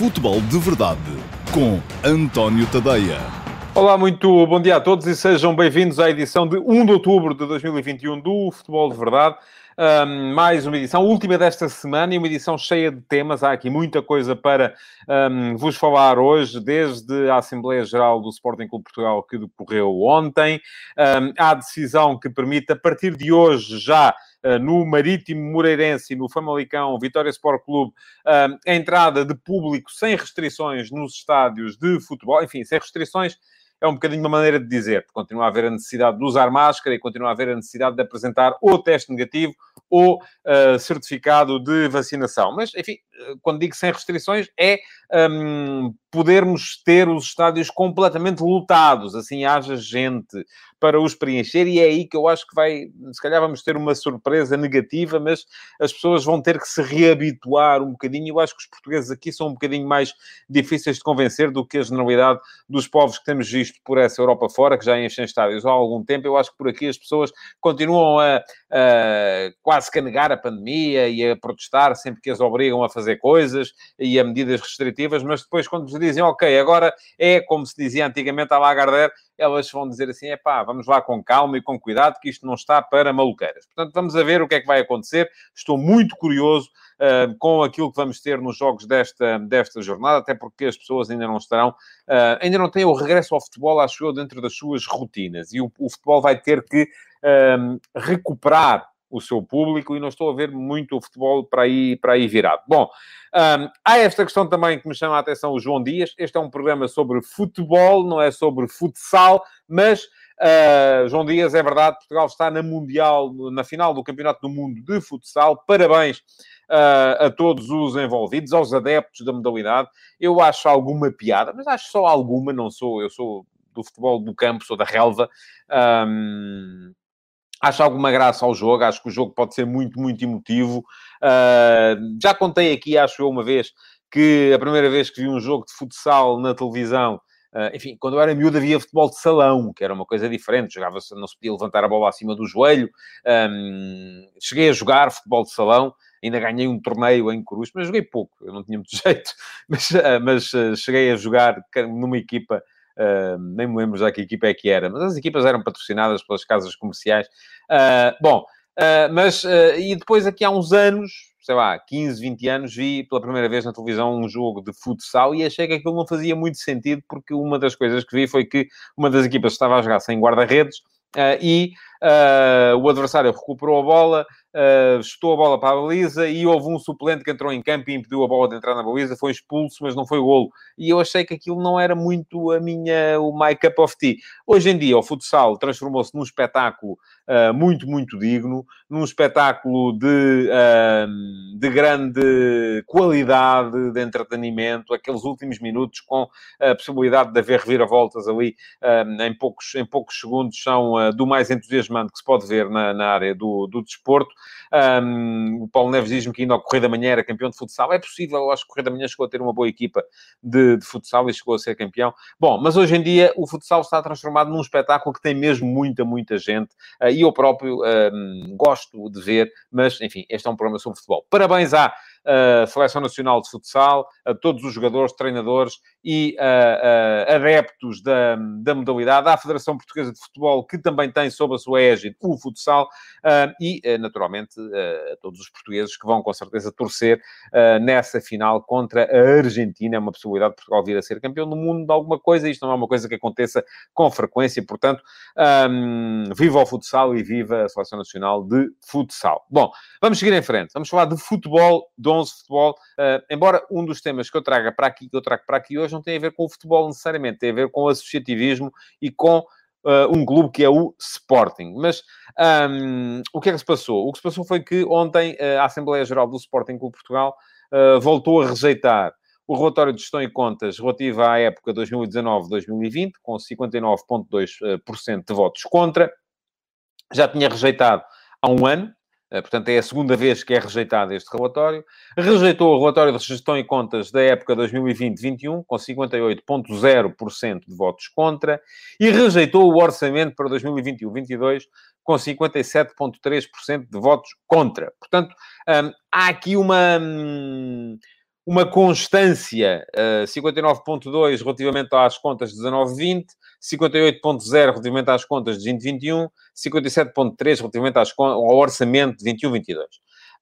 Futebol de Verdade com António Tadeia. Olá, muito bom dia a todos e sejam bem-vindos à edição de 1 de outubro de 2021 do Futebol de Verdade. Um, mais uma edição, última desta semana e uma edição cheia de temas. Há aqui muita coisa para um, vos falar hoje, desde a Assembleia Geral do Sporting Clube Portugal que decorreu ontem, um, à decisão que permite, a partir de hoje, já no Marítimo Moreirense e no Famalicão, Vitória Sport Clube, a entrada de público sem restrições nos estádios de futebol, enfim, sem restrições é um bocadinho uma maneira de dizer. Continua a haver a necessidade de usar máscara e continua a haver a necessidade de apresentar ou teste negativo ou uh, certificado de vacinação. Mas, enfim, quando digo sem restrições, é um, podermos ter os estádios completamente lotados, assim haja gente para os preencher, e é aí que eu acho que vai, se calhar vamos ter uma surpresa negativa, mas as pessoas vão ter que se reabituar um bocadinho. Eu acho que os portugueses aqui são um bocadinho mais difíceis de convencer do que a generalidade dos povos que temos visto por essa Europa fora, que já enchem estádios há algum tempo. Eu acho que por aqui as pessoas continuam a, a quase que a negar a pandemia e a protestar sempre que as obrigam a fazer coisas e a medidas restritivas, mas depois quando vos dizem, ok, agora é como se dizia antigamente a Lagardère, elas vão dizer assim, é pá, vamos lá com calma e com cuidado, que isto não está para maluqueiras. Portanto, vamos a ver o que é que vai acontecer. Estou muito curioso uh, com aquilo que vamos ter nos jogos desta, desta jornada, até porque as pessoas ainda não estarão, uh, ainda não têm o regresso ao futebol, acho eu, dentro das suas rotinas. E o, o futebol vai ter que uh, recuperar o seu público e não estou a ver muito o futebol para aí, para aí virado. Bom, um, há esta questão também que me chama a atenção o João Dias. Este é um programa sobre futebol, não é sobre futsal, mas uh, João Dias, é verdade, Portugal está na Mundial, na final do Campeonato do Mundo de Futsal. Parabéns uh, a todos os envolvidos, aos adeptos da modalidade. Eu acho alguma piada, mas acho só alguma, não sou, eu sou do futebol do campo, sou da relva. Um, Acho alguma graça ao jogo, acho que o jogo pode ser muito, muito emotivo. Uh, já contei aqui, acho eu, uma vez, que a primeira vez que vi um jogo de futsal na televisão, uh, enfim, quando eu era miúdo havia futebol de salão, que era uma coisa diferente, jogava-se, não se podia levantar a bola acima do joelho. Um, cheguei a jogar futebol de salão, ainda ganhei um torneio em Cruz, mas joguei pouco, eu não tinha muito jeito, mas, uh, mas cheguei a jogar numa equipa Uh, nem me lembro já que equipa é que era, mas as equipas eram patrocinadas pelas casas comerciais. Uh, bom, uh, mas e depois aqui há uns anos, sei lá, 15, 20 anos, vi pela primeira vez na televisão um jogo de futsal e achei que aquilo não fazia muito sentido, porque uma das coisas que vi foi que uma das equipas estava a jogar sem guarda-redes e o adversário recuperou a bola, uh, chutou a bola para a baliza e houve um suplente que entrou em campo e impediu a bola de entrar na baliza, foi expulso, mas não foi golo. E eu achei que aquilo não era muito a minha, o my cup of tea. Hoje em dia, o futsal transformou-se num espetáculo uh, muito, muito digno, num espetáculo de, uh, de grande qualidade de entretenimento, aqueles últimos minutos com a possibilidade de haver reviravoltas ali em, poucos, em poucos segundos são do mais entusiasmante que se pode ver na, na área do, do desporto. Um, o Paulo Neves diz-me que ainda ao Correio da Manhã era campeão de futsal. É possível, eu acho que o Correio da Manhã chegou a ter uma boa equipa de, de, futsal e chegou a ser campeão. Bom, mas hoje em dia o futsal está transformado num espetáculo que tem mesmo muita, muita gente. Uh, e eu próprio um, gosto de ver, mas enfim, este é um programa sobre futebol. Parabéns à uh, Seleção Nacional de Futsal, a todos os jogadores, treinadores e adeptos da, da modalidade, à Federação Portuguesa de Futebol, que também tem sob a sua égide o futsal, e, naturalmente, a todos os portugueses que vão, com certeza, torcer nessa final contra a Argentina. É uma possibilidade de Portugal vir a ser campeão do mundo de alguma coisa. Isto não é uma coisa que aconteça com frequência, portanto, um, viva o futsal e viva a Seleção Nacional de Futsal. Bom, vamos seguir em frente. Vamos falar de futebol, de 11 futebol, embora um dos temas que eu traga para aqui, que eu trago para aqui hoje, não tem a ver com o futebol necessariamente, tem a ver com o associativismo e com Uh, um clube que é o Sporting. Mas um, o que é que se passou? O que se passou foi que ontem uh, a Assembleia Geral do Sporting Clube Portugal uh, voltou a rejeitar o relatório de gestão e contas relativo à época 2019-2020, com 59,2% de votos contra. Já tinha rejeitado há um ano, portanto, é a segunda vez que é rejeitado este relatório. Rejeitou o relatório de gestão e contas da época 2020-21, com 58,0% de votos contra, e rejeitou o orçamento para 2021-22, com 57,3% de votos contra. Portanto, hum, há aqui uma. Uma constância, uh, 59.2 relativamente às contas de 19-20, 58.0 relativamente às contas de 2021, 57.3 relativamente às, ao orçamento de 21-22.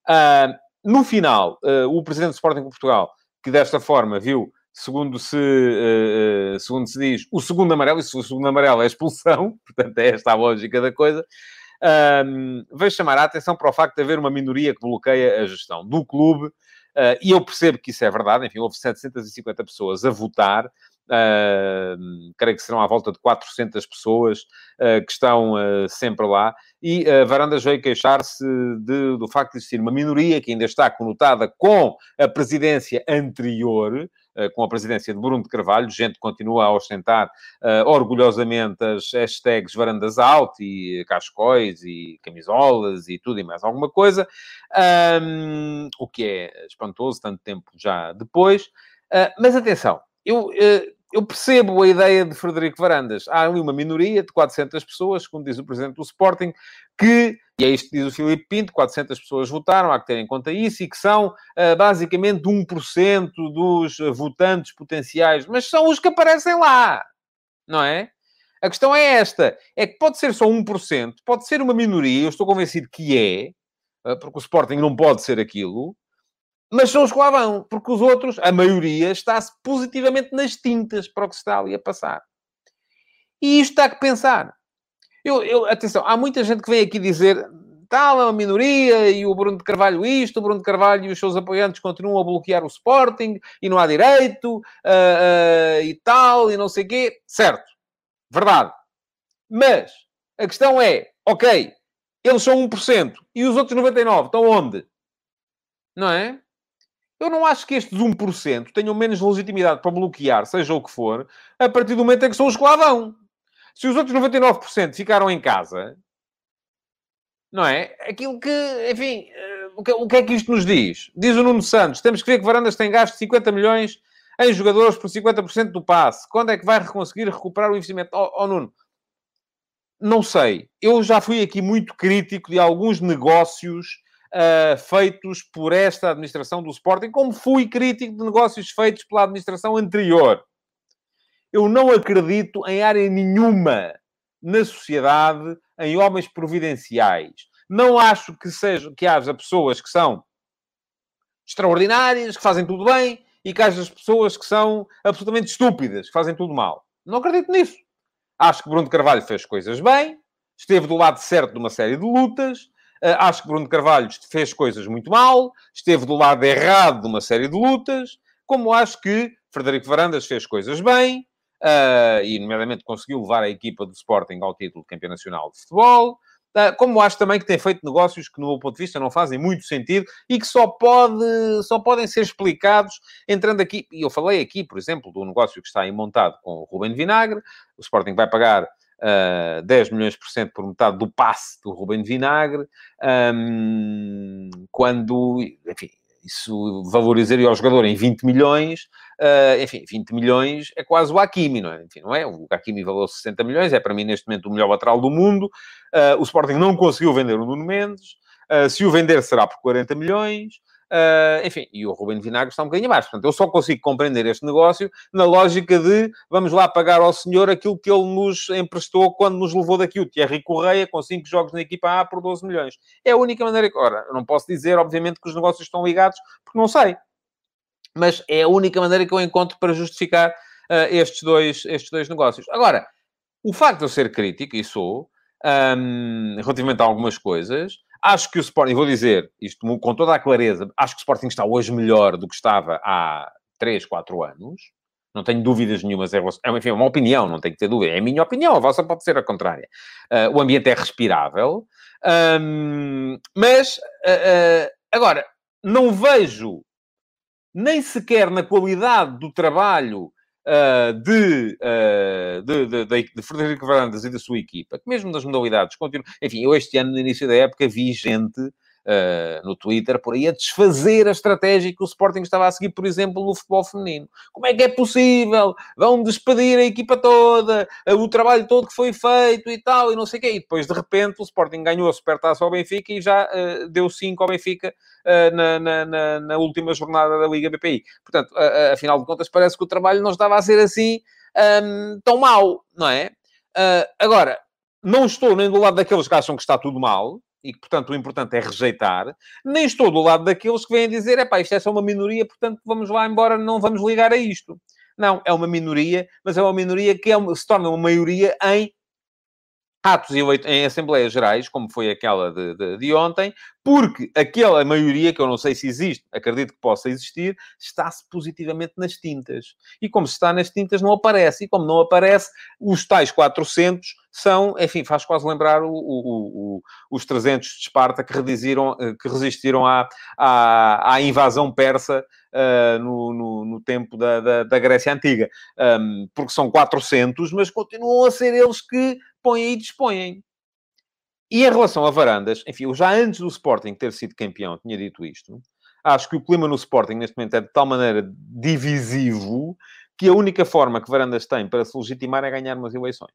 Uh, no final, uh, o presidente do Sporting Portugal, que desta forma viu, segundo se, uh, segundo se diz, o segundo amarelo, e se o segundo amarelo é expulsão, portanto é esta a lógica da coisa, veio chamar a atenção para o facto de haver uma minoria que bloqueia a gestão do clube, e eu percebo que isso é verdade, enfim, houve 750 pessoas a votar, uh, creio que serão à volta de 400 pessoas uh, que estão sempre lá, e uh, Varandas veio queixar-se do facto de existir uma minoria que ainda está conotada com a presidência anterior, com a presidência de Bruno de Carvalho, gente continua a ostentar orgulhosamente as hashtags Varandas Out e cascóis e camisolas e tudo e mais alguma coisa, um, o que é espantoso, tanto tempo já depois. mas atenção, eu, uh, eu percebo a ideia de Frederico Varandas. Há ali uma minoria de 400 pessoas, como diz o presidente do Sporting, que, e é isto que diz o Filipe Pinto, 400 pessoas votaram, há que ter em conta isso, e que são uh, basicamente 1% dos votantes potenciais, mas são os que aparecem lá, não é? A questão é esta: é que pode ser só 1%, pode ser uma minoria, eu estou convencido que é, uh, porque o Sporting não pode ser aquilo, mas são os que lá vão, porque os outros, a maioria, está-se positivamente nas tintas para o que se está ali a passar. E isto está que pensar. Eu, eu, atenção, há muita gente que vem aqui dizer tal, é uma minoria, e o Bruno de Carvalho isto, o Bruno de Carvalho e os seus apoiantes continuam a bloquear o Sporting, e não há direito, uh, uh, e tal, e não sei o quê. Certo. Verdade. Mas, a questão é, ok, eles são 1%, e os outros 99% estão onde? Não é? Eu não acho que estes 1% tenham menos legitimidade para bloquear, seja o que for, a partir do momento em que são os que. Se os outros 99% ficaram em casa, não é? Aquilo que, enfim, eh, o que, o que, é que isto nos diz? Diz o Nuno Santos, temos que ver que Varandas tem gasto 50 milhões em jogadores por 50% do passe. Quando é que vai conseguir recuperar o investimento? Oh, oh Nuno, não sei. Eu já fui aqui muito crítico de alguns negócios uh, feitos por esta administração do Sporting, como fui crítico de negócios feitos pela administração anterior. Eu não acredito em área nenhuma na sociedade em homens providenciais. Não acho que, seja, que haja pessoas que são extraordinárias, que fazem tudo bem, e que haja pessoas que são absolutamente estúpidas, que fazem tudo mal. Não acredito nisso. Acho que Bruno Carvalho fez coisas bem, esteve do lado certo de uma série de lutas, acho que Bruno Carvalho fez coisas muito mal, esteve do lado errado de uma série de lutas, como acho que Frederico Varandas fez coisas bem, uh, e nomeadamente conseguiu levar a equipa do Sporting ao título de campeão nacional de futebol, uh, como acho também que tem feito negócios que, no meu ponto de vista, não fazem muito sentido e que só, pode, só podem ser explicados entrando aqui. E eu falei aqui, por exemplo, do negócio que está aí montado com o Rubem Vinagre, o Sporting vai pagar uh, 10 milhões por cento por metade do passe do Rubem Vinagre, um, quando, enfim, isso valorizaria o jogador em 20 milhões, uh, enfim, 20 milhões é quase o Hakimi, não é? Enfim, não é? O Hakimi valeu 60 milhões, é para mim neste momento o melhor lateral do mundo, uh, o Sporting não conseguiu vender o Nuno Mendes, uh, se o vender será por 40 milhões, Uh, enfim, e o Ruben Vinagre está um bocadinho abaixo. Portanto, eu só consigo compreender este negócio na lógica de vamos lá pagar ao senhor aquilo que ele nos emprestou quando nos levou daqui o Thierry Correia com 5 jogos na equipa A por 12 milhões. É a única maneira que... Ora, eu não posso dizer, obviamente, que os negócios estão ligados, porque não sei. Mas é a única maneira que eu encontro para justificar uh, estes, dois, estes dois negócios. Agora, o facto de eu ser crítico, e sou, um, relativamente a algumas coisas, Acho que o Sporting, vou dizer isto com toda a clareza, acho que o Sporting está hoje melhor do que estava há 3, 4 anos. Não tenho dúvidas nenhumas. Enfim, é uma opinião, não tenho que ter dúvida. É a minha opinião, a vossa pode ser a contrária. Uh, o ambiente é respirável. Um, mas, uh, uh, agora, não vejo nem sequer na qualidade do trabalho uh, de, uh, de, de, de, Frederico Varandas e da sua equipa, que mesmo nas modalidades continua. Enfim, eu este ano, no início da época, vi gente uh, no Twitter, por aí, a desfazer a estratégia que o Sporting estava a seguir, por exemplo, no futebol feminino. Como é que é possível? Vão despedir a equipa toda, o trabalho todo que foi feito e tal, e não sei o quê. E depois, de repente, o Sporting ganhou a supertaça ao Benfica e já uh, deu 5 ao Benfica uh, na, na, na, na, última jornada da Liga BPI. Portanto, afinal de contas, parece que o trabalho não estava a ser assim um, tão mau, não é? agora, não estou nem do lado daqueles que acham que está tudo mal, e que, portanto, o importante é rejeitar, nem estou do lado daqueles que vêm dizer, é pá, isto é só uma minoria, portanto, vamos lá embora, não vamos ligar a isto. Não, é uma minoria, mas é uma minoria que é uma, se torna uma maioria em atos em Assembleias Gerais, como foi aquela de, de, de, ontem, porque aquela maioria, que eu não sei se existe, acredito que possa existir, está-se positivamente nas tintas. E como se está nas tintas, não aparece. E como não aparece, os tais 400 são, enfim, faz quase lembrar o, o, o, os 300 de Esparta que, resistiram, eh, que resistiram à, à, à invasão persa uh, no, no, no, tempo da, da, da Grécia Antiga. Um, porque são 400, mas continuam a ser eles que põem e dispõem. E em relação a Varandas, enfim, eu já antes do Sporting ter sido campeão tinha dito isto. Acho que o clima no Sporting neste momento é de tal maneira divisivo que a única forma que Varandas tem para se legitimar é ganhar umas eleições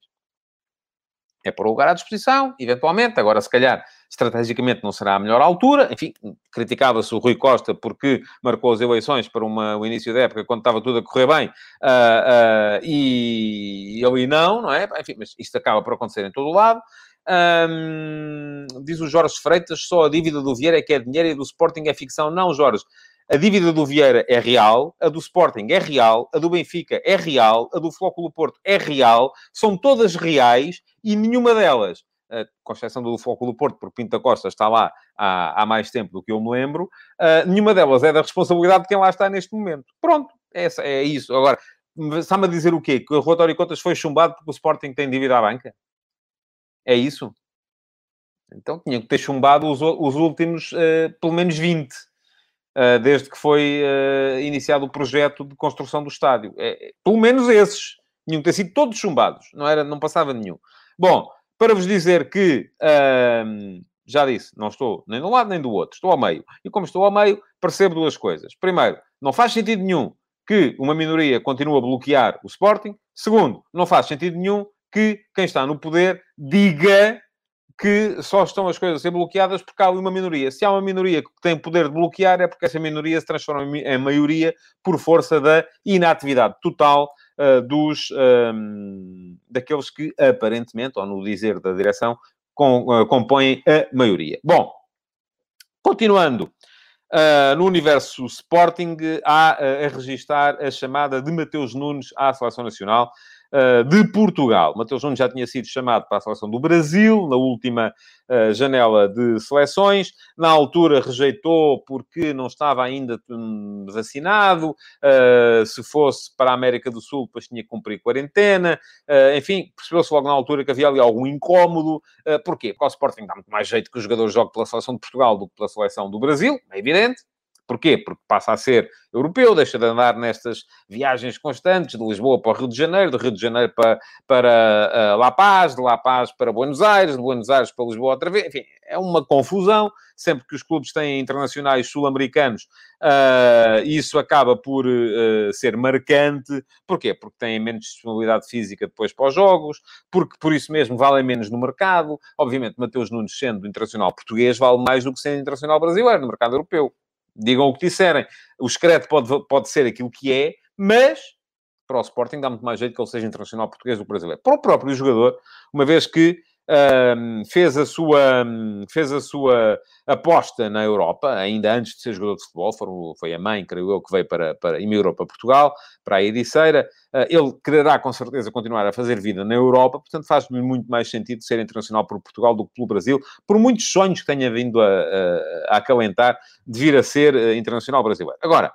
é pôr o lugar à disposição, eventualmente. Agora, se calhar, estrategicamente não será a melhor altura. Enfim, criticava-se o Rui Costa porque marcou as eleições para uma, o início da época, quando estava tudo a correr bem, uh, uh, e ele não, não é? Enfim, mas isto acaba por acontecer em todo o lado. Um, diz o Jorge Freitas, só a dívida do Vieira é que é dinheiro e do Sporting é ficção. Não, Jorge. A dívida do Vieira é real, a do Sporting é real, a do Benfica é real, a do Flóculo Porto é real, são todas reais e nenhuma delas, com exceção do Flóculo Porto, porque Pinta Costa está lá há, há mais tempo do que eu me lembro, nenhuma delas é da responsabilidade de quem lá está neste momento. Pronto, é, é isso. Agora, está-me a dizer o quê? Que o relatório de contas foi chumbado porque o Sporting tem dívida à banca? É isso? Então tinha que ter chumbado os, os últimos, uh, pelo menos 20 uh, desde que foi uh, iniciado o projeto de construção do estádio. É, é, pelo menos esses. Tinham que ter sido todos chumbados. Não, era, não passava nenhum. Bom, para vos dizer que... Já disse, não estou nem de um lado nem do outro. Estou ao meio. E como estou ao meio, percebo duas coisas. Primeiro, não faz sentido nenhum que uma minoria continue a bloquear o Sporting. Segundo, não faz sentido nenhum que quem está no poder diga que só estão as coisas a ser bloqueadas porque há uma minoria. Se há uma minoria que tem poder de bloquear, é porque essa minoria se transforma em maioria por força da inatividade total uh, dos, um, daqueles que aparentemente, ou no dizer da direção, com, uh, compõem a maioria. Bom, continuando. Uh, no universo Sporting, há a registar a chamada de Mateus Nunes à Seleção Nacional. Eh, de Portugal. Mateus Nunes já tinha sido chamado para a seleção do Brasil, na última uh, janela de seleções. Na altura rejeitou porque não estava ainda um, vacinado. Uh, se fosse para a América do Sul, depois tinha que cumprir quarentena. enfim, percebeu-se logo na altura que havia ali algum incómodo. porquê? Porque o Sporting dá muito mais jeito que os jogadores jogam pela seleção de Portugal do que pela seleção do Brasil, é evidente. Porquê? Porque passa a ser europeu, deixa de andar nestas viagens constantes de Lisboa para o Rio de Janeiro, de Rio de Janeiro para, para uh, La Paz, de La Paz para Buenos Aires, de Buenos Aires para Lisboa outra vez. Enfim, é uma confusão. Sempre que os clubes têm internacionais sul-americanos, uh, isso acaba por uh, ser marcante. Porquê? Porque têm menos disponibilidade física depois para os jogos, porque por isso mesmo valem menos no mercado. Obviamente, Mateus Nunes, sendo internacional português, vale mais do que sendo internacional brasileiro no mercado europeu. Digam o que disserem. O Scred pode, pode ser aquilo que é, mas para o Sporting dá muito mais jeito que ele seja internacional português do brasileiro. Para o próprio jogador, uma vez que fez, a sua, fez a sua aposta na Europa, ainda antes de ser jogador de futebol, foram, foi a mãe, creio eu, que veio para, para emigrou para Portugal, para a Ediceira. Uh, ele quererá com certeza continuar a fazer vida na Europa, portanto faz-lhe muito mais sentido ser internacional por Portugal do que pelo Brasil, por muitos sonhos que tenha vindo a, a, a acalentar de vir a ser uh, internacional brasileiro. Agora,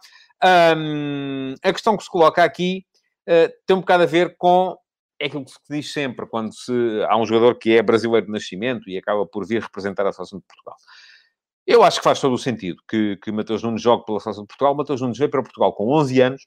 um, a questão que se coloca aqui uh, tem um bocado a ver com é aquilo que se diz sempre quando se, há um jogador que é brasileiro de nascimento e acaba por vir representar a seleção de Portugal. Eu acho que faz todo o sentido que, que Matheus Nunes jogue pela seleção de Portugal. Matheus Nunes veio para Portugal com 11 anos,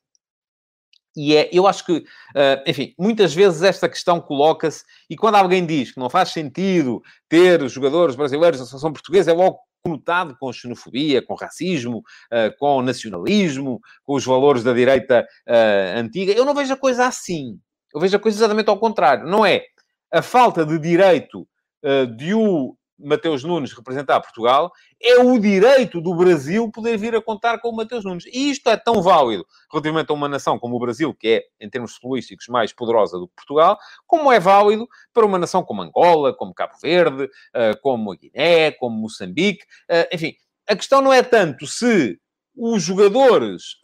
e é, eu acho que, uh, enfim, muitas vezes esta questão coloca-se, e quando alguém diz que não faz sentido ter jogadores brasileiros na seleção portuguesa, é logo conotado com xenofobia, com racismo, uh, com nacionalismo, com os valores da direita uh, antiga. Eu não vejo a coisa assim. Eu vejo a coisa exatamente ao contrário. Não é a falta de direito uh, de o Mateus Nunes representar Portugal, é o direito do Brasil poder vir a contar com o Mateus Nunes. E isto é tão válido relativamente a uma nação como o Brasil, que é, em termos futbolísticos, mais poderosa do que Portugal, como é válido para uma nação como Angola, como Cabo Verde, eh, como a Guiné, como Moçambique. Eh, enfim, a questão não é tanto se os jogadores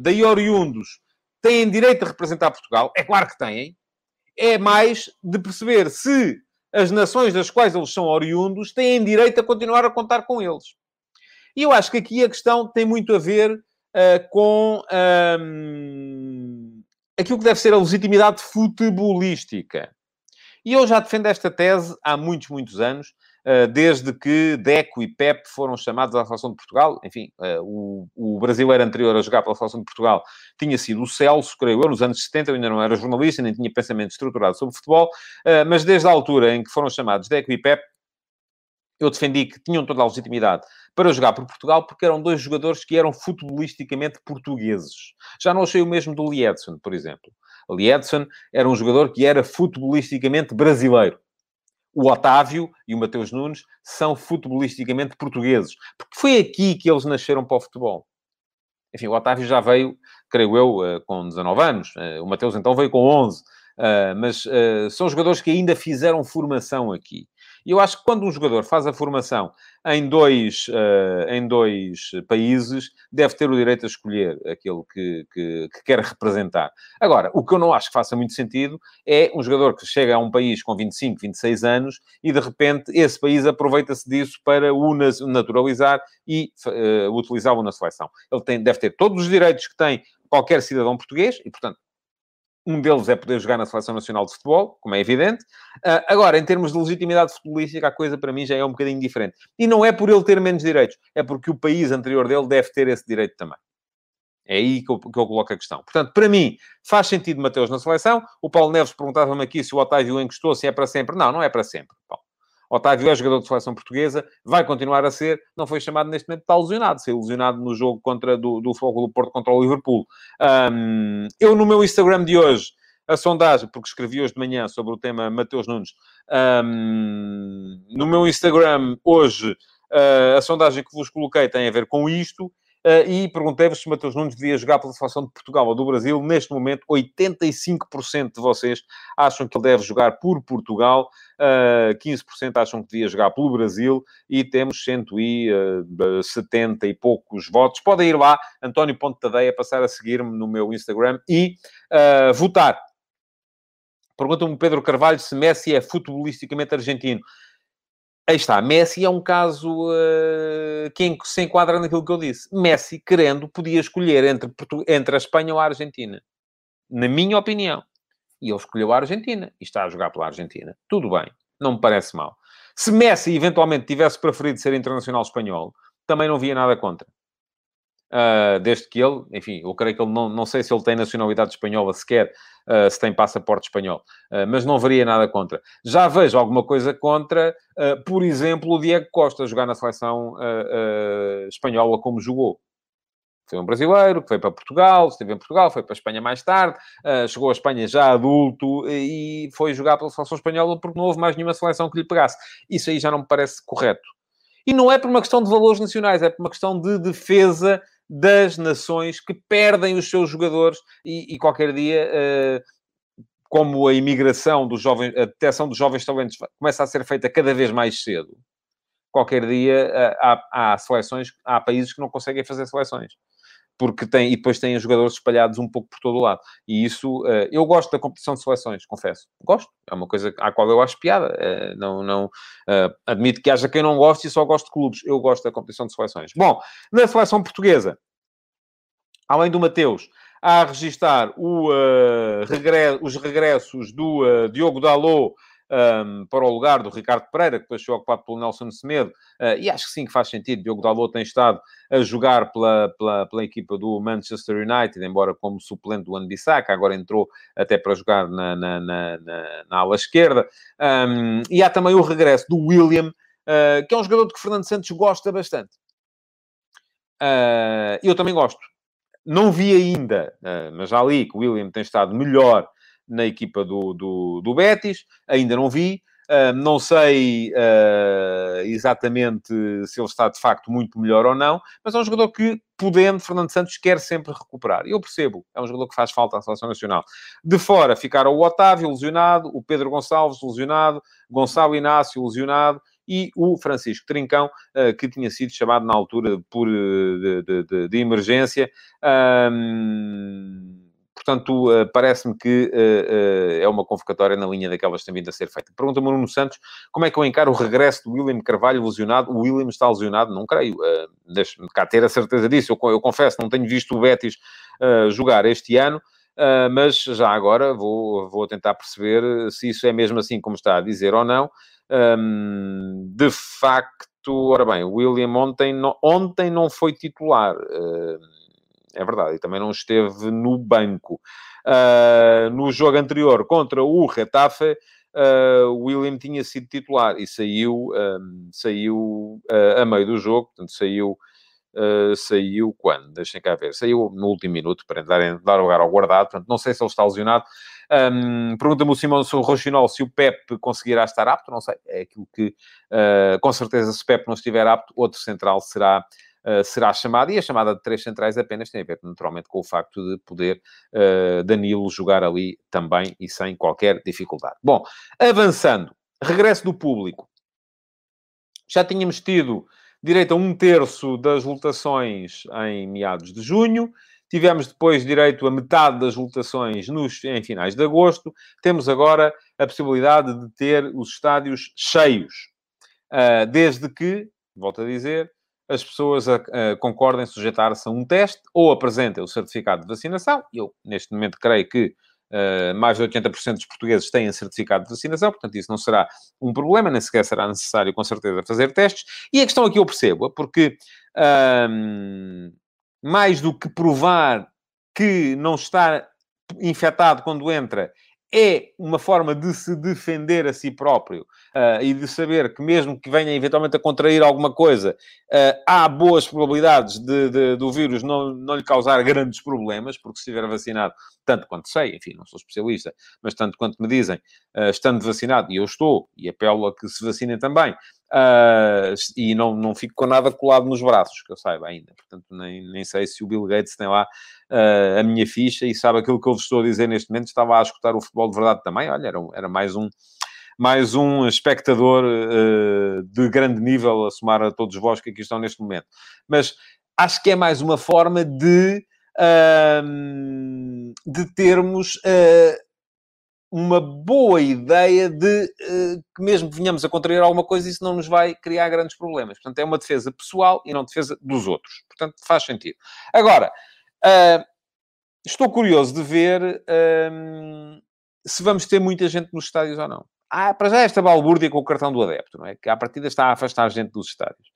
daí oriundos têm direito a representar Portugal. É claro que têm. É mais de perceber se as nações das quais eles são oriundos têm direito a continuar a contar com eles. E eu acho que aqui a questão tem muito a ver uh, com um, aquilo que deve ser a legitimidade futebolística. E eu já defendo esta tese há muitos, muitos anos, desde que Deco e Pep foram chamados à seleção de Portugal. Enfim, eh, o, o brasileiro anterior a jogar pela seleção de Portugal tinha sido o Celso, creio eu, nos anos 70. Eu ainda não era jornalista, nem tinha pensamento estruturado sobre futebol, eh, mas desde a altura em que foram chamados Deco e Pep, eu defendi que tinham toda a legitimidade para jogar por Portugal, porque eram dois jogadores que eram futebolisticamente portugueses. Já não achei o mesmo do Liedson, por exemplo. Liedson era um jogador que era futebolisticamente brasileiro o Otávio e o Mateus Nunes são futebolisticamente portugueses, porque foi aqui que eles nasceram para o futebol. Enfim, o Otávio já veio, creio eu, eh, com 19 anos, eh, o Mateus então veio com 11, eh, mas são jogadores que ainda fizeram formação aqui. E eu acho que quando um jogador faz a formação em dois, uh, em dois países, deve ter o direito a escolher aquele que, que, que, quer representar. Agora, o que eu não acho que faça muito sentido é um jogador que chega a um país com 25, 26 anos e, de repente, esse país aproveita-se disso para o naturalizar e uh, utilizá-lo na seleção. Ele tem, deve ter todos os direitos que tem qualquer cidadão português e, portanto, um deles é poder jogar na Seleção Nacional de Futebol, como é evidente. Uh, agora, em termos de legitimidade futebolística, a coisa para mim já é um bocadinho diferente. E não é por ele ter menos direitos, é porque o país anterior dele deve ter esse direito também. É aí que eu, que eu coloco a questão. Portanto, para mim, faz sentido Mateus na seleção. O Paulo Neves perguntava-me aqui se o Otávio encostou, se é para sempre. Não, não é para sempre, Paulo. Otávio é jogador de seleção portuguesa, vai continuar a ser, não foi chamado neste momento, está lesionado, saiu lesionado no jogo contra, do, do Fogo do Porto contra o Liverpool. Um, eu, no meu Instagram de hoje, a sondagem, porque escrevi hoje de manhã sobre o tema Mateus Nunes, um, no meu Instagram hoje, uh, a sondagem que vos coloquei tem a ver com isto, e perguntei-vos se Matheus Nunes devia jogar pela seleção de Portugal ou do Brasil. Neste momento, 85% de vocês acham que ele deve jogar por Portugal, uh, eh, 15% acham que devia jogar pelo Brasil e temos 170 e poucos votos. Podem ir lá, António Ponte Tadeia, passar a seguir-me no meu Instagram e uh, votar. Pergunta-me Pedro Carvalho se Messi é futebolisticamente argentino. Aí está, Messi é um caso uh, que se enquadra naquilo que eu disse. Messi, querendo, podia escolher entre, entre a Espanha ou a Argentina. Na minha opinião. E ele escolheu a Argentina. E está a jogar pela Argentina. Tudo bem. Não me parece mal. Se Messi, eventualmente, tivesse preferido ser internacional espanhol, também não via nada contra. Uh, desde que ele, enfim, eu creio que ele não, não sei se ele tem nacionalidade espanhola sequer, uh, se tem passaporte espanhol, uh, mas não veria nada contra. Já vejo alguma coisa contra, por exemplo, o Diego Costa jogar na seleção espanhola como jogou. Foi um brasileiro que foi para Portugal, esteve em Portugal, foi para a Espanha mais tarde, chegou à Espanha já adulto e foi jogar pela seleção espanhola porque não houve mais nenhuma seleção que lhe pegasse. Isso aí já não me parece correto. E não é por uma questão de valores nacionais, é por uma questão de defesa das nações que perdem os seus jogadores e, e qualquer dia, uh, como a imigração dos jovens, a detecção dos jovens talentos começa a ser feita cada vez mais cedo, qualquer dia uh, há, há seleções, há países que não conseguem fazer seleções porque tem, e depois têm jogadores espalhados um pouco por todo o lado. E isso, uh, eu gosto da competição de seleções, confesso. Gosto. É uma coisa à qual eu acho piada. Uh, não, não, uh, admito que haja quem não goste e só gosto de clubes. Eu gosto da competição de seleções. Bom, na seleção portuguesa, além do Mateus, há a registar o, os regressos do Diogo Dalot, um, para o lugar do Ricardo Pereira, que depois foi ocupado pelo Nelson Semedo, uh, e acho que sim que faz sentido. Diogo Dalot tem estado a jogar pela, pela, pela equipa do Manchester United, embora como suplente do Anbissaca, agora entrou até para jogar na, na, na, na, na ala esquerda. Um, e há também o regresso do William, uh, que é um jogador que Fernando Santos gosta bastante. Uh, eu também gosto. Não vi ainda, mas já li que o William tem estado melhor na equipa do, do, do Betis, ainda não vi. Uh, não sei uh, exatamente se ele está de facto muito melhor ou não, mas é um jogador que, podendo, Fernando Santos quer sempre recuperar. Eu percebo, é um jogador que faz falta à seleção nacional. De fora ficaram o Otávio lesionado, o Pedro Gonçalves lesionado, Gonçalo Inácio lesionado e o Francisco Trincão, uh, que tinha sido chamado na altura por, de, de, de, de emergência. Um Portanto, uh, parece-me que uh, uh, é uma convocatória na linha daquelas que têm vindo a ser feita. Pergunta-me Nuno Santos, como é que eu encaro o regresso do William Carvalho lesionado? O William está lesionado? Não creio. Uh, Deixe-me cá ter a certeza disso. Eu, eu, confesso, não tenho visto o Betis jogar este ano, mas já agora vou, vou tentar perceber se isso é mesmo assim como está a dizer ou não. Um, de facto, ora bem, o William ontem não, ontem não foi titular. Uh, é verdade, e também não esteve no banco. Uh, no jogo anterior contra o Retafe, uh, William tinha sido titular e saiu, um, saiu uh, a meio do jogo, portanto, saiu. Uh, saiu quando? Deixem cá ver. Saiu no último minuto para dar, dar lugar ao guardado. Portanto, não sei se ele está lesionado. Um, Pergunta-me o Simão o Rochinol se o Pep conseguirá estar apto. Não sei. É aquilo que, uh, com certeza, se o Pep não estiver apto, outro central será uh, será chamada, e a chamada de três centrais apenas tem a ver, naturalmente, com o facto de poder uh, Danilo jogar ali também e sem qualquer dificuldade. Bom, avançando, regresso do público. Já tínhamos tido direito a um terço das lotações em meados de junho. Tivemos depois direito a metade das lotações nos, em finais de agosto. Temos agora a possibilidade de ter os estádios cheios. Uh, desde que, volto a dizer, as pessoas a, a, concordem sujeitar-se a um teste ou apresentem o certificado de vacinação. Eu, neste momento, creio que uh, mais de 80% dos portugueses têm certificado de vacinação, portanto, isso não será um problema, nem sequer será necessário, com certeza, fazer testes. E a questão aqui eu percebo, porque uh, mais do que provar que não está infectado quando entra é uma forma de se defender a si próprio uh, e de saber que, mesmo que venha eventualmente a contrair alguma coisa, uh, há boas probabilidades de, de, do vírus não, não lhe causar grandes problemas, porque se estiver vacinado, tanto quanto sei, enfim, não sou especialista, mas tanto quanto me dizem, uh, estando vacinado, e eu estou, e apelo a que se vacinem também, Uh, e não, não fico com nada colado nos braços, que eu saiba ainda. Portanto, nem, nem sei se o Bill Gates tem lá uh, a minha ficha e sabe aquilo que eu vos estou a dizer neste momento. Estava a escutar o futebol de verdade também. Olha, era, era mais um mais um espectador uh, de grande nível a somar a todos vós que aqui estão neste momento. Mas acho que é mais uma forma de, de termos uma boa ideia de uh, que mesmo venhamos a contrair alguma coisa, isso não nos vai criar grandes problemas. Portanto, é uma defesa pessoal e não defesa dos outros. Portanto, faz sentido. Agora, uh, estou curioso de ver uh, se vamos ter muita gente nos estádios ou não. Há, para já, esta balbúrdia com o cartão do adepto, não é? Que à partida está a afastar gente dos estádios.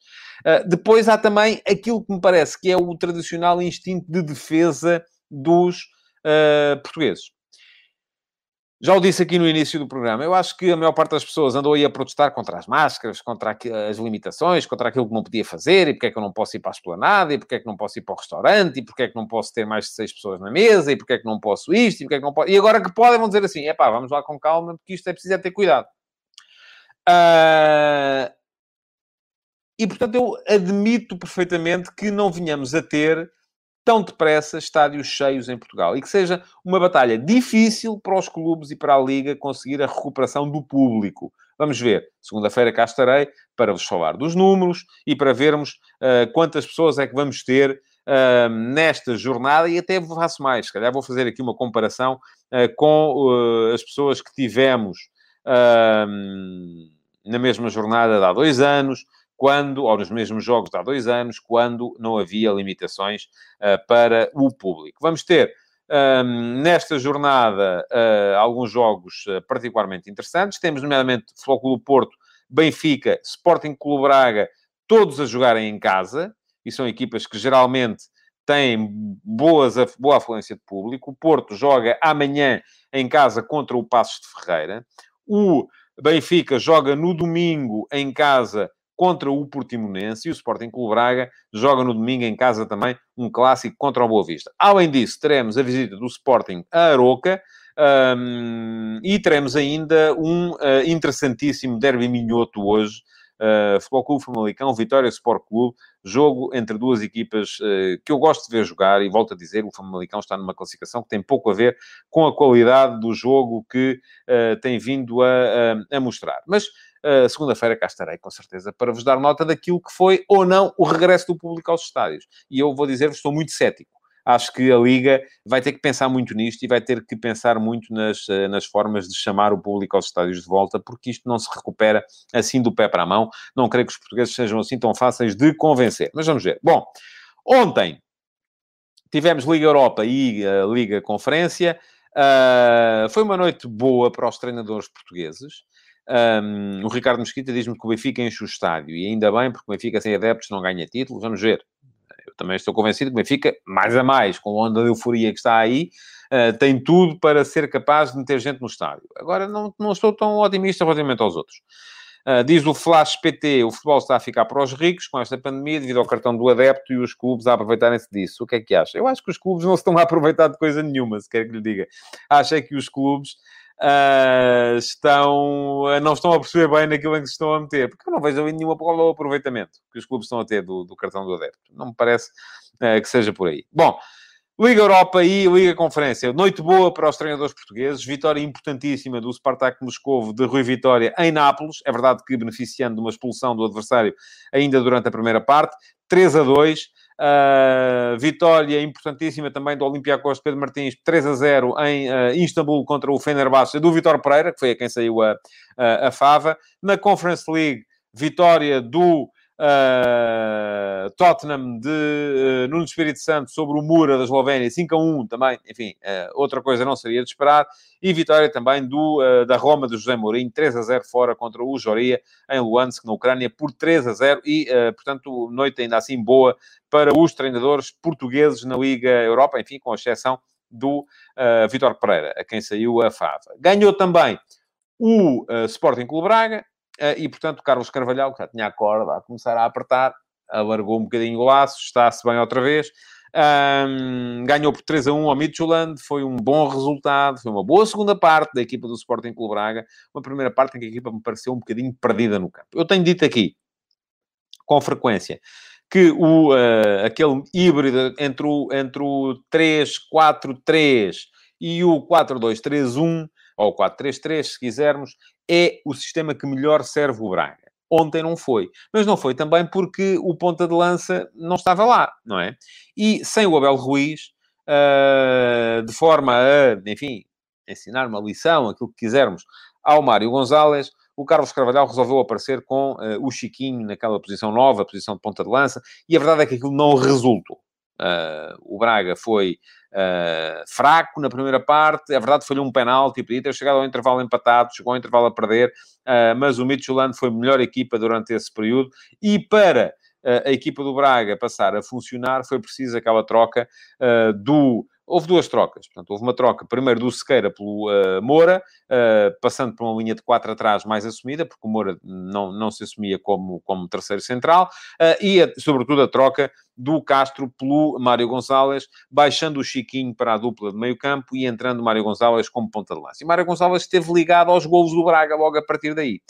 Depois há também aquilo que me parece que é o tradicional instinto de defesa dos portugueses. Já o disse aqui no início do programa, eu acho que a maior parte das pessoas andou aí a protestar contra as máscaras, contra as limitações, contra aquilo que não podia fazer, e porque é que eu não posso ir para a esplanada, e porque é que não posso ir para o restaurante, e porque é que não posso ter mais de seis pessoas na mesa, e porque é que não posso isto, e porque é que não posso... E agora que podem, vão dizer assim, é pá, vamos lá com calma, porque isto é preciso é ter cuidado. Uh... E, portanto, eu admito perfeitamente que não venhamos a ter tão depressa estádios cheios em Portugal e que seja uma batalha difícil para os clubes e para a Liga conseguir a recuperação do público. Vamos ver. Segunda-feira cá estarei para vos falar dos números e para vermos uh, quantas pessoas é que vamos ter uh, nesta jornada e até faço mais. Se calhar vou fazer aqui uma comparação uh, com as pessoas que tivemos na mesma jornada de há dois anos, quando, ou nos mesmos jogos de há dois anos, quando não havia limitações uh, para o público. Vamos ter um, ehm, nesta jornada uh, alguns jogos uh, particularmente interessantes. Temos, nomeadamente, Flóculo Porto, Benfica, Sporting Clube Braga, todos a jogarem em casa, e são equipas que geralmente têm boas, boa afluência de público. O Porto joga amanhã em casa contra o Passos de Ferreira. O Benfica joga no domingo em casa contra o Portimonense e o Sporting Clube Braga joga no domingo em casa também um clássico contra o Boa Vista. Além disso, teremos a visita do Sporting a Aroca, um, e teremos ainda um uh, interessantíssimo derby minhoto hoje. Uh, Futebol Clube Famalicão, Vitória Sport Clube, jogo entre duas equipas uh, que eu gosto de ver jogar, e volto a dizer, o Famalicão está numa classificação que tem pouco a ver com a qualidade do jogo que uh, tem vindo a, a, a mostrar. Mas uh, segunda-feira cá estarei, com certeza, para vos dar nota daquilo que foi ou não o regresso do público aos estádios. E eu vou dizer-vos, estou muito cético acho que a Liga vai ter que pensar muito nisto e vai ter que pensar muito nas, eh, nas formas de chamar o público aos estádios de volta, porque isto não se recupera assim do pé para a mão. Não creio que os portugueses sejam assim tão fáceis de convencer. Mas vamos ver. Bom, ontem tivemos Liga Europa e uh, Liga Conferência. Uh, foi uma noite boa para os treinadores portugueses. Um, o Ricardo Mesquita diz-me que o Benfica enche o estádio, e ainda bem, porque o Benfica sem adeptos não ganha títulos. Vamos ver. Eu também estou convencido que o Benfica, mais a mais, com a onda de euforia que está aí, uh, tem tudo para ser capaz de meter gente no estádio. Agora, não, não estou tão otimista relativamente aos outros. Uh, diz o Flash PT, o futebol está a ficar para os ricos com esta pandemia devido ao cartão do adepto e os clubes a aproveitarem-se disso. O que é que acha? Eu acho que os clubes não se estão a aproveitar de coisa nenhuma, se quer que lhe diga. Acho é que os clubes uh, estão, não estão a perceber bem naquilo em que se estão a meter, porque eu não vejo nenhuma prova do aproveitamento que os clubes estão a ter do, do cartão do adepto. Não me parece uh, que seja por aí. Bom, Liga Europa e Liga Conferência. Noite boa para os treinadores portugueses. Vitória importantíssima do Spartak Moscovo de Rui Vitória em Nápoles. É verdade que beneficiando de uma expulsão do adversário ainda durante a primeira parte. 3 a 2. Uh, vitória importantíssima também do Olympiacos Pedro Martins, 3 a 0 em uh, Istambul contra o Fenerbahçe do Vitor Pereira, que foi a quem saiu a, a, a fava. Na Conference League, vitória do Uh, Tottenham de uh, Nuno Espírito Santo sobre o Mura da Eslovénia, 5 a 1 também, enfim, uh, outra coisa não seria de esperar. E vitória também do, da Roma de José Mourinho, 3 a 0 fora contra o Joria em Luansk, na Ucrânia, por 3 a 0. E, portanto, noite ainda assim boa para os treinadores portugueses na Liga Europa, enfim, com exceção do Vitor Pereira, a quem saiu a Fava. Ganhou também o Sporting Clube Braga, e, portanto, Carlos Carvalhal, que já tinha a corda a começar a apertar, alargou um bocadinho o laço, está-se bem outra vez. Um, ganhou por 3 a 1 ao Midtjylland, foi um bom resultado, foi uma boa segunda parte da equipa do Sporting Clube Braga, uma primeira parte em que a equipa me pareceu um bocadinho perdida no campo. Eu tenho dito aqui, com frequência, que o, uh, aquele híbrido entre o, entre o 3-4-3 e o 4-2-3-1, ou 4-3-3, se quisermos, é o sistema que melhor serve o Braga. Ontem não foi. Mas não foi também porque o ponta de lança não estava lá, não é? E sem o Abel Ruiz, uh, de forma a, enfim, ensinar uma lição, aquilo que quisermos, ao Mário Gonzalez, o Carlos Carvalhal resolveu aparecer com uh, o Chiquinho naquela posição nova, posição de ponta de lança, e a verdade é que aquilo não resultou. Uh, o Braga foi uh, fraco na primeira parte, é verdade, foi um penalti, podia ter chegado ao intervalo empatado, chegou ao intervalo a perder, uh, mas o Midtjylland foi a melhor equipa durante esse período, e para a equipa do Braga passar a funcionar, foi preciso aquela troca do houve duas trocas. Portanto, houve uma troca, primeiro do Sequeira pelo uh, Moura, uh, passando por uma linha de quatro atrás mais assumida, porque o Moura não, não se assumia como, como terceiro central, uh, e, a, sobretudo, a troca do Castro pelo Mário Gonçalves, baixando o Chiquinho para a dupla de meio campo e entrando o Mário Gonçalves como ponta de lança. E Mário Gonçalves esteve ligado aos golos do Braga logo a partir daí.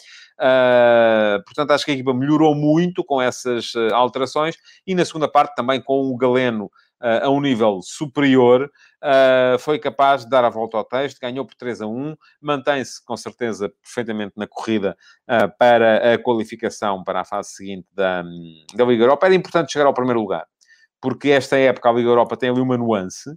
Uh, portanto, acho que a equipa melhorou muito com essas alterações e na segunda parte também com o Galeno a um nível superior, uh, foi capaz de dar a volta ao texto, ganhou por 3 a 1, mantém-se com certeza perfeitamente na corrida uh, para a qualificação para a fase seguinte da, da Liga Europa. Era importante chegar ao primeiro lugar, porque esta época a Liga Europa tem ali uma nuance.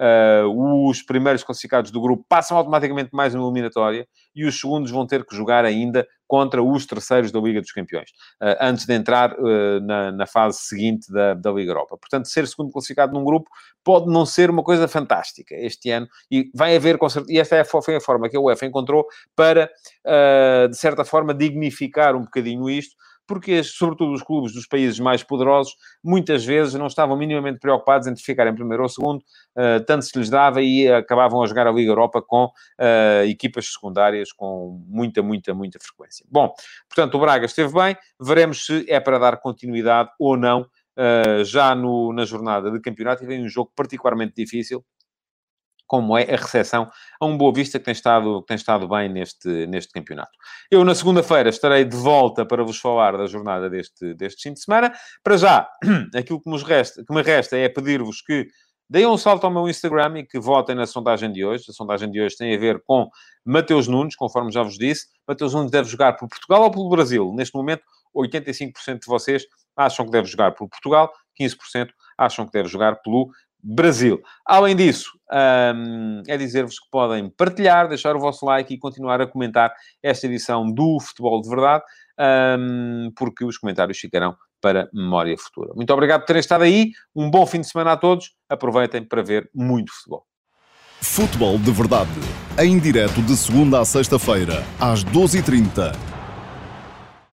Uh, os primeiros classificados do grupo passam automaticamente mais uma eliminatória e os segundos vão ter que jogar ainda contra os terceiros da Liga dos Campeões, uh, antes de entrar uh, na, na, fase seguinte da, da Liga Europa. Portanto, ser segundo classificado num grupo pode não ser uma coisa fantástica este ano e vai haver, e esta é foi a forma que a UEFA encontrou para, de certa forma, dignificar um bocadinho isto, porque, sobretudo, os clubes dos países mais poderosos, muitas vezes não estavam minimamente preocupados em ficar em primeiro ou segundo, uh, tanto se lhes dava e acabavam a jogar a Liga Europa com uh, equipas secundárias com muita, muita, muita frequência. Bom, portanto, o Braga esteve bem, veremos se é para dar continuidade ou não. Uh, já no, na jornada de campeonato e vem um jogo particularmente difícil, como é a recepção a um Boa Vista que tem estado, que tem estado bem neste, neste campeonato. Eu, na segunda-feira, estarei de volta para vos falar da jornada deste, deste fim de semana. Para já, aquilo que, resta, que me resta é pedir-vos que deem um salto ao meu Instagram e que votem na sondagem de hoje. A sondagem de hoje tem a ver com Mateus Nunes, conforme já vos disse. Mateus Nunes deve jogar por Portugal ou pelo Brasil? Neste momento, 85% de vocês acham que deve jogar por Portugal, 15% acham que deve jogar pelo Brasil. Além disso, um, é dizer-vos que podem partilhar, deixar o vosso like e continuar a comentar esta edição do Futebol de Verdade, um, porque os comentários ficarão para memória futura. Muito obrigado por terem estado aí. Um bom fim de semana a todos. Aproveitem para ver muito futebol. Futebol de Verdade, em direto de segunda a sexta-feira, às 12h30